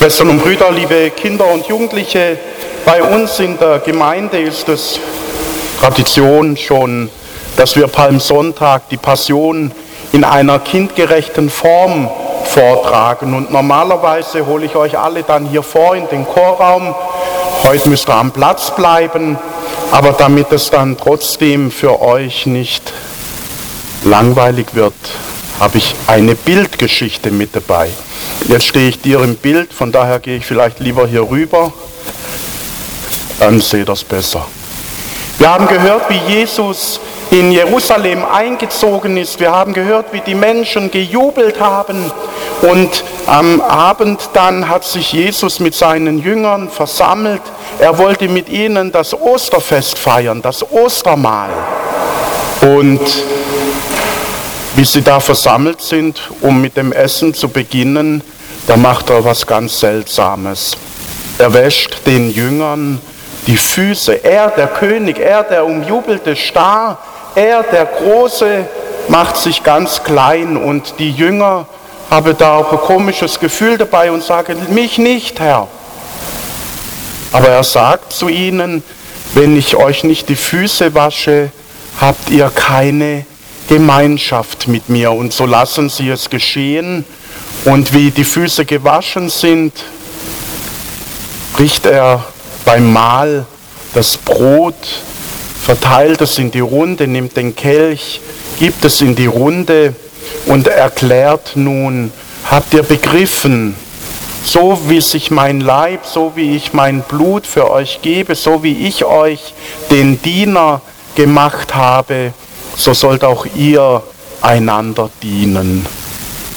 Schwestern und Brüder, liebe Kinder und Jugendliche, bei uns in der Gemeinde ist es Tradition schon, dass wir Palmsonntag die Passion in einer kindgerechten Form vortragen. Und normalerweise hole ich euch alle dann hier vor in den Chorraum. Heute müsst ihr am Platz bleiben, aber damit es dann trotzdem für euch nicht langweilig wird, habe ich eine Bildgeschichte mit dabei. Jetzt stehe ich dir im Bild, von daher gehe ich vielleicht lieber hier rüber, dann seht ihr es besser. Wir haben gehört, wie Jesus in Jerusalem eingezogen ist. Wir haben gehört, wie die Menschen gejubelt haben. Und am Abend dann hat sich Jesus mit seinen Jüngern versammelt. Er wollte mit ihnen das Osterfest feiern, das Ostermahl. Und wie sie da versammelt sind, um mit dem Essen zu beginnen, da macht er was ganz Seltsames. Er wäscht den Jüngern die Füße. Er, der König, er, der umjubelte Star, er, der Große, macht sich ganz klein und die Jünger haben da auch ein komisches Gefühl dabei und sagen, mich nicht, Herr. Aber er sagt zu ihnen, wenn ich euch nicht die Füße wasche, habt ihr keine Gemeinschaft mit mir. Und so lassen sie es geschehen. Und wie die Füße gewaschen sind, bricht er beim Mahl das Brot, verteilt es in die Runde, nimmt den Kelch, gibt es in die Runde und erklärt nun, habt ihr begriffen, so wie sich mein Leib, so wie ich mein Blut für euch gebe, so wie ich euch den Diener gemacht habe, so sollt auch ihr einander dienen.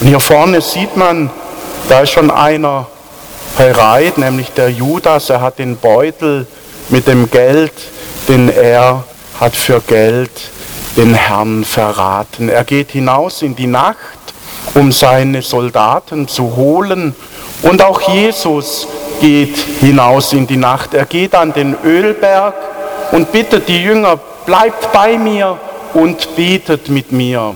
Und hier vorne sieht man, da ist schon einer bereit, nämlich der Judas, er hat den Beutel mit dem Geld, den er hat für Geld den Herrn verraten. Er geht hinaus in die Nacht, um seine Soldaten zu holen. Und auch Jesus geht hinaus in die Nacht. Er geht an den Ölberg und bittet die Jünger, bleibt bei mir, und betet mit mir.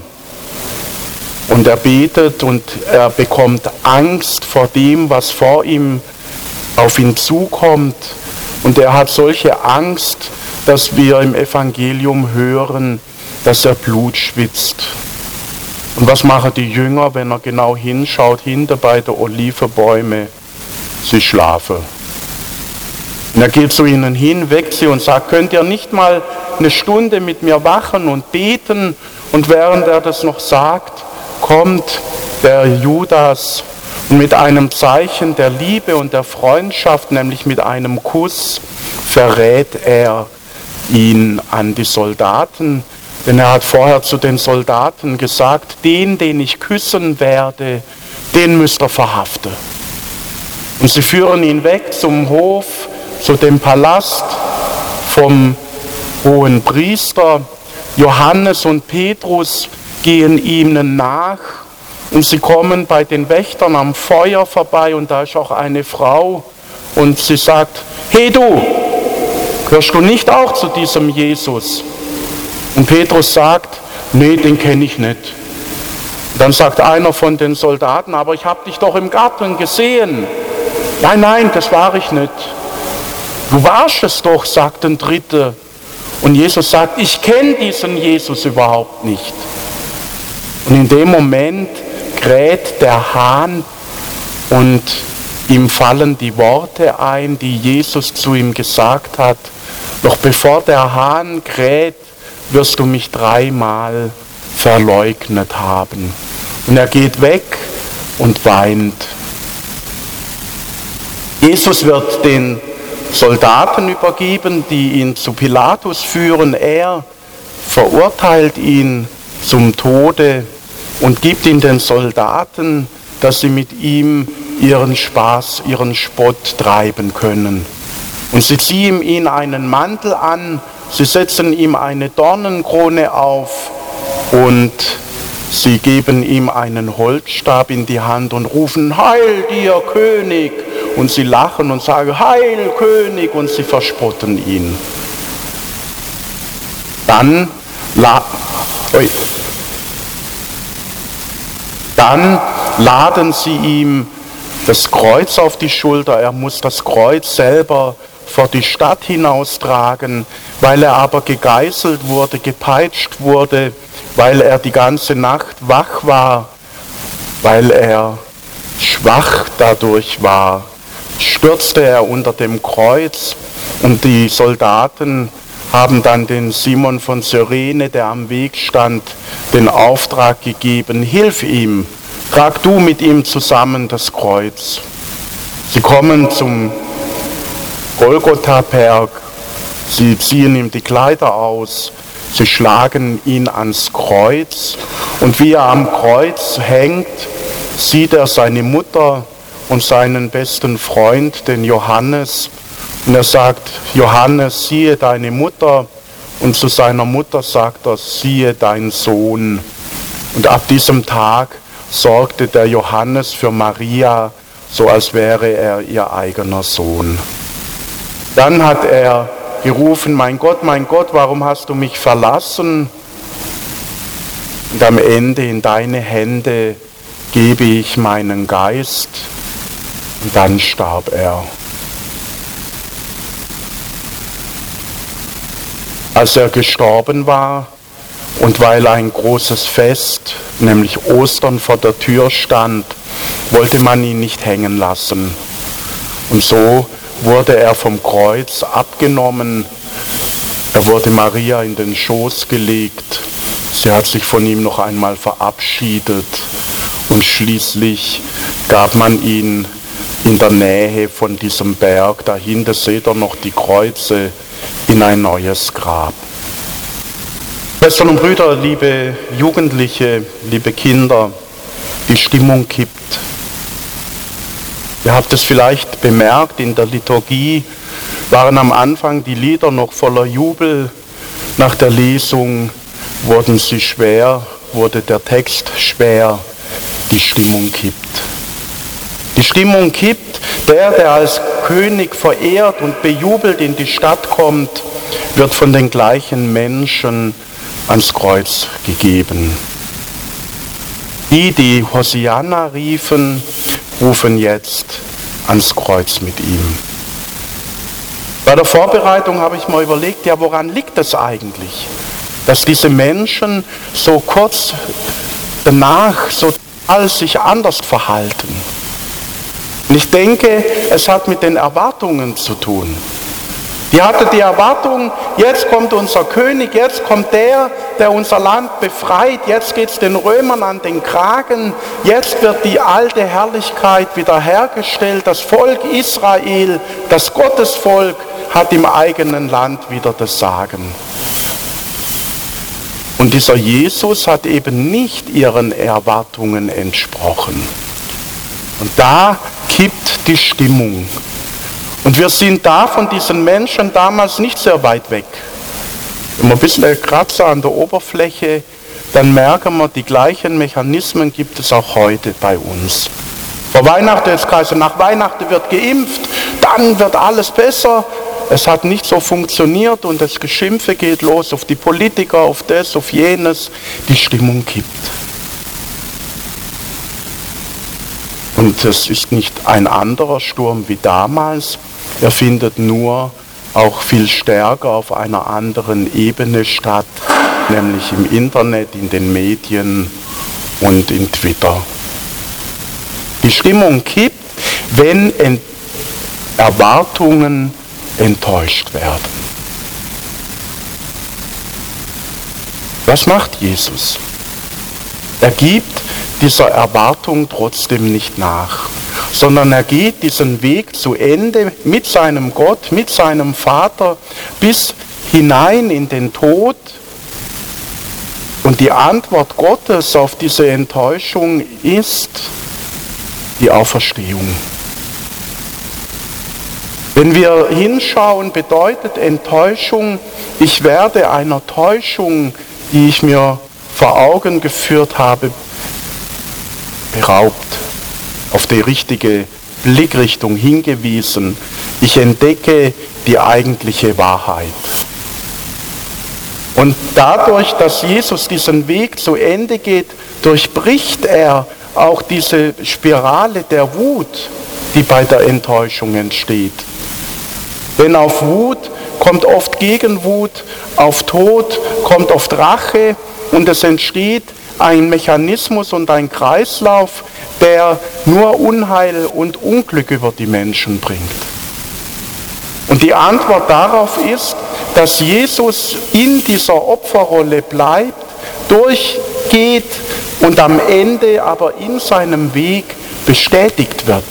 Und er betet und er bekommt Angst vor dem, was vor ihm auf ihn zukommt. Und er hat solche Angst, dass wir im Evangelium hören, dass er Blut schwitzt. Und was machen die Jünger, wenn er genau hinschaut, hinter bei den Olivebäume? Sie schlafen. Und er geht zu ihnen hin, weckt sie und sagt, könnt ihr nicht mal eine Stunde mit mir wachen und beten? Und während er das noch sagt, kommt der Judas und mit einem Zeichen der Liebe und der Freundschaft, nämlich mit einem Kuss, verrät er ihn an die Soldaten. Denn er hat vorher zu den Soldaten gesagt, den, den ich küssen werde, den müsst ihr verhaften. Und sie führen ihn weg zum Hof zu dem Palast vom hohen Priester. Johannes und Petrus gehen ihm nach und sie kommen bei den Wächtern am Feuer vorbei und da ist auch eine Frau und sie sagt, hey du, gehörst du nicht auch zu diesem Jesus? Und Petrus sagt, nee, den kenne ich nicht. Dann sagt einer von den Soldaten, aber ich habe dich doch im Garten gesehen. Nein, nein, das war ich nicht. Du warst es doch, sagt ein Dritter. Und Jesus sagt, ich kenne diesen Jesus überhaupt nicht. Und in dem Moment kräht der Hahn und ihm fallen die Worte ein, die Jesus zu ihm gesagt hat. Doch bevor der Hahn kräht, wirst du mich dreimal verleugnet haben. Und er geht weg und weint. Jesus wird den Soldaten übergeben, die ihn zu Pilatus führen. Er verurteilt ihn zum Tode und gibt ihn den Soldaten, dass sie mit ihm ihren Spaß, ihren Spott treiben können. Und sie ziehen ihm einen Mantel an, sie setzen ihm eine Dornenkrone auf und sie geben ihm einen Holzstab in die Hand und rufen, Heil dir König! Und sie lachen und sagen, Heil König, und sie verspotten ihn. Dann, la dann laden sie ihm das Kreuz auf die Schulter, er muss das Kreuz selber vor die Stadt hinaustragen, weil er aber gegeißelt wurde, gepeitscht wurde, weil er die ganze Nacht wach war, weil er schwach dadurch war, stürzte er unter dem Kreuz und die Soldaten haben dann den Simon von Cyrene, der am Weg stand, den Auftrag gegeben, hilf ihm, trag du mit ihm zusammen das Kreuz. Sie kommen zum Golgotha-Berg, sie ziehen ihm die Kleider aus, sie schlagen ihn ans Kreuz und wie er am Kreuz hängt, sieht er seine Mutter und seinen besten Freund, den Johannes, und er sagt, Johannes, siehe deine Mutter. Und zu seiner Mutter sagt er, siehe dein Sohn. Und ab diesem Tag sorgte der Johannes für Maria, so als wäre er ihr eigener Sohn. Dann hat er gerufen, mein Gott, mein Gott, warum hast du mich verlassen? Und am Ende in deine Hände gebe ich meinen Geist. Und dann starb er. Als er gestorben war und weil ein großes Fest, nämlich Ostern, vor der Tür stand, wollte man ihn nicht hängen lassen. Und so wurde er vom Kreuz abgenommen. Er wurde Maria in den Schoß gelegt. Sie hat sich von ihm noch einmal verabschiedet und schließlich gab man ihn in der Nähe von diesem Berg, dahinter seht ihr noch die Kreuze, in ein neues Grab. Schwestern und Brüder, liebe Jugendliche, liebe Kinder, die Stimmung kippt. Ihr habt es vielleicht bemerkt, in der Liturgie waren am Anfang die Lieder noch voller Jubel. Nach der Lesung wurden sie schwer, wurde der Text schwer, die Stimmung kippt. Die Stimmung kippt, der, der als König verehrt und bejubelt in die Stadt kommt, wird von den gleichen Menschen ans Kreuz gegeben. Die, die Hosianna riefen, rufen jetzt ans Kreuz mit ihm. Bei der Vorbereitung habe ich mal überlegt, ja, woran liegt es eigentlich, dass diese Menschen so kurz danach so all sich anders verhalten? Und ich denke, es hat mit den Erwartungen zu tun. Die hatte die Erwartung, jetzt kommt unser König, jetzt kommt der, der unser Land befreit, jetzt geht es den Römern an den Kragen, jetzt wird die alte Herrlichkeit wiederhergestellt, das Volk Israel, das Gottesvolk hat im eigenen Land wieder das Sagen. Und dieser Jesus hat eben nicht ihren Erwartungen entsprochen. Und da kippt die Stimmung. Und wir sind da von diesen Menschen damals nicht sehr weit weg. Wenn wir ein bisschen Kratzer an der Oberfläche, dann merken wir, die gleichen Mechanismen gibt es auch heute bei uns. Vor Weihnachten ist Kaiser, nach Weihnachten wird geimpft, dann wird alles besser. Es hat nicht so funktioniert und das Geschimpfe geht los auf die Politiker, auf das, auf jenes. Die Stimmung kippt. Und es ist nicht ein anderer Sturm wie damals, er findet nur auch viel stärker auf einer anderen Ebene statt, nämlich im Internet, in den Medien und in Twitter. Die Stimmung kippt, wenn Erwartungen enttäuscht werden. Was macht Jesus? Er gibt dieser Erwartung trotzdem nicht nach sondern er geht diesen Weg zu Ende mit seinem Gott, mit seinem Vater bis hinein in den Tod. Und die Antwort Gottes auf diese Enttäuschung ist die Auferstehung. Wenn wir hinschauen, bedeutet Enttäuschung, ich werde einer Täuschung, die ich mir vor Augen geführt habe, beraubt auf die richtige Blickrichtung hingewiesen. Ich entdecke die eigentliche Wahrheit. Und dadurch, dass Jesus diesen Weg zu Ende geht, durchbricht er auch diese Spirale der Wut, die bei der Enttäuschung entsteht. Denn auf Wut kommt oft Gegenwut, auf Tod kommt oft Rache und es entsteht ein Mechanismus und ein Kreislauf, der nur Unheil und Unglück über die Menschen bringt. Und die Antwort darauf ist, dass Jesus in dieser Opferrolle bleibt, durchgeht und am Ende aber in seinem Weg bestätigt wird.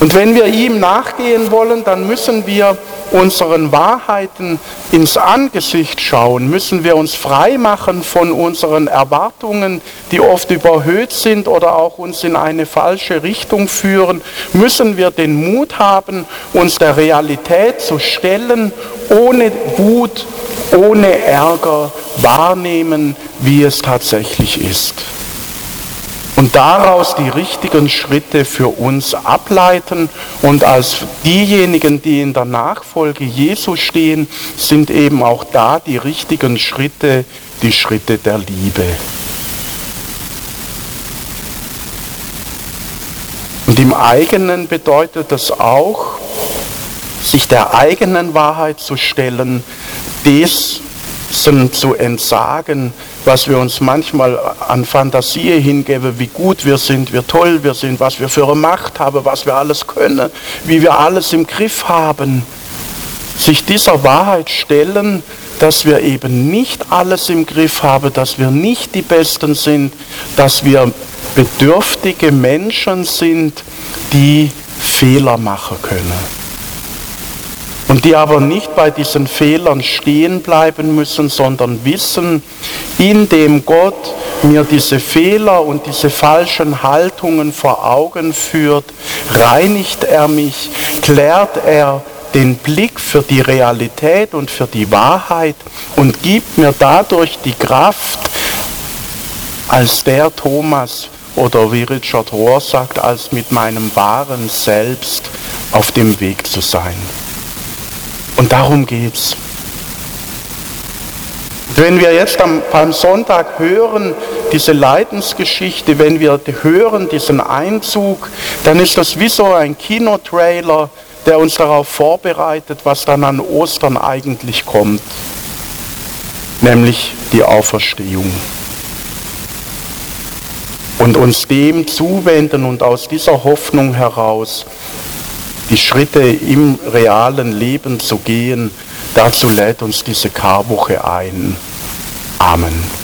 Und wenn wir ihm nachgehen wollen, dann müssen wir unseren Wahrheiten ins Angesicht schauen, müssen wir uns frei machen von unseren Erwartungen, die oft überhöht sind oder auch uns in eine falsche Richtung führen, müssen wir den Mut haben, uns der Realität zu stellen, ohne Wut, ohne Ärger wahrnehmen, wie es tatsächlich ist und daraus die richtigen Schritte für uns ableiten. Und als diejenigen, die in der Nachfolge Jesu stehen, sind eben auch da die richtigen Schritte, die Schritte der Liebe. Und im eigenen bedeutet das auch, sich der eigenen Wahrheit zu stellen, dessen zu entsagen, was wir uns manchmal an Fantasie hingeben, wie gut wir sind, wie toll wir sind, was wir für eine Macht haben, was wir alles können, wie wir alles im Griff haben. Sich dieser Wahrheit stellen, dass wir eben nicht alles im Griff haben, dass wir nicht die Besten sind, dass wir bedürftige Menschen sind, die Fehler machen können und die aber nicht bei diesen Fehlern stehen bleiben müssen, sondern wissen, indem Gott mir diese Fehler und diese falschen Haltungen vor Augen führt, reinigt er mich, klärt er den Blick für die Realität und für die Wahrheit und gibt mir dadurch die Kraft, als der Thomas oder wie Richard Rohr sagt, als mit meinem wahren Selbst auf dem Weg zu sein. Und darum geht's. Wenn wir jetzt am Palmsonntag hören, diese Leidensgeschichte, wenn wir hören diesen Einzug, dann ist das wie so ein Kinotrailer, der uns darauf vorbereitet, was dann an Ostern eigentlich kommt, nämlich die Auferstehung. Und uns dem zuwenden und aus dieser Hoffnung heraus die Schritte im realen Leben zu gehen, dazu lädt uns diese Karwoche ein. Amen.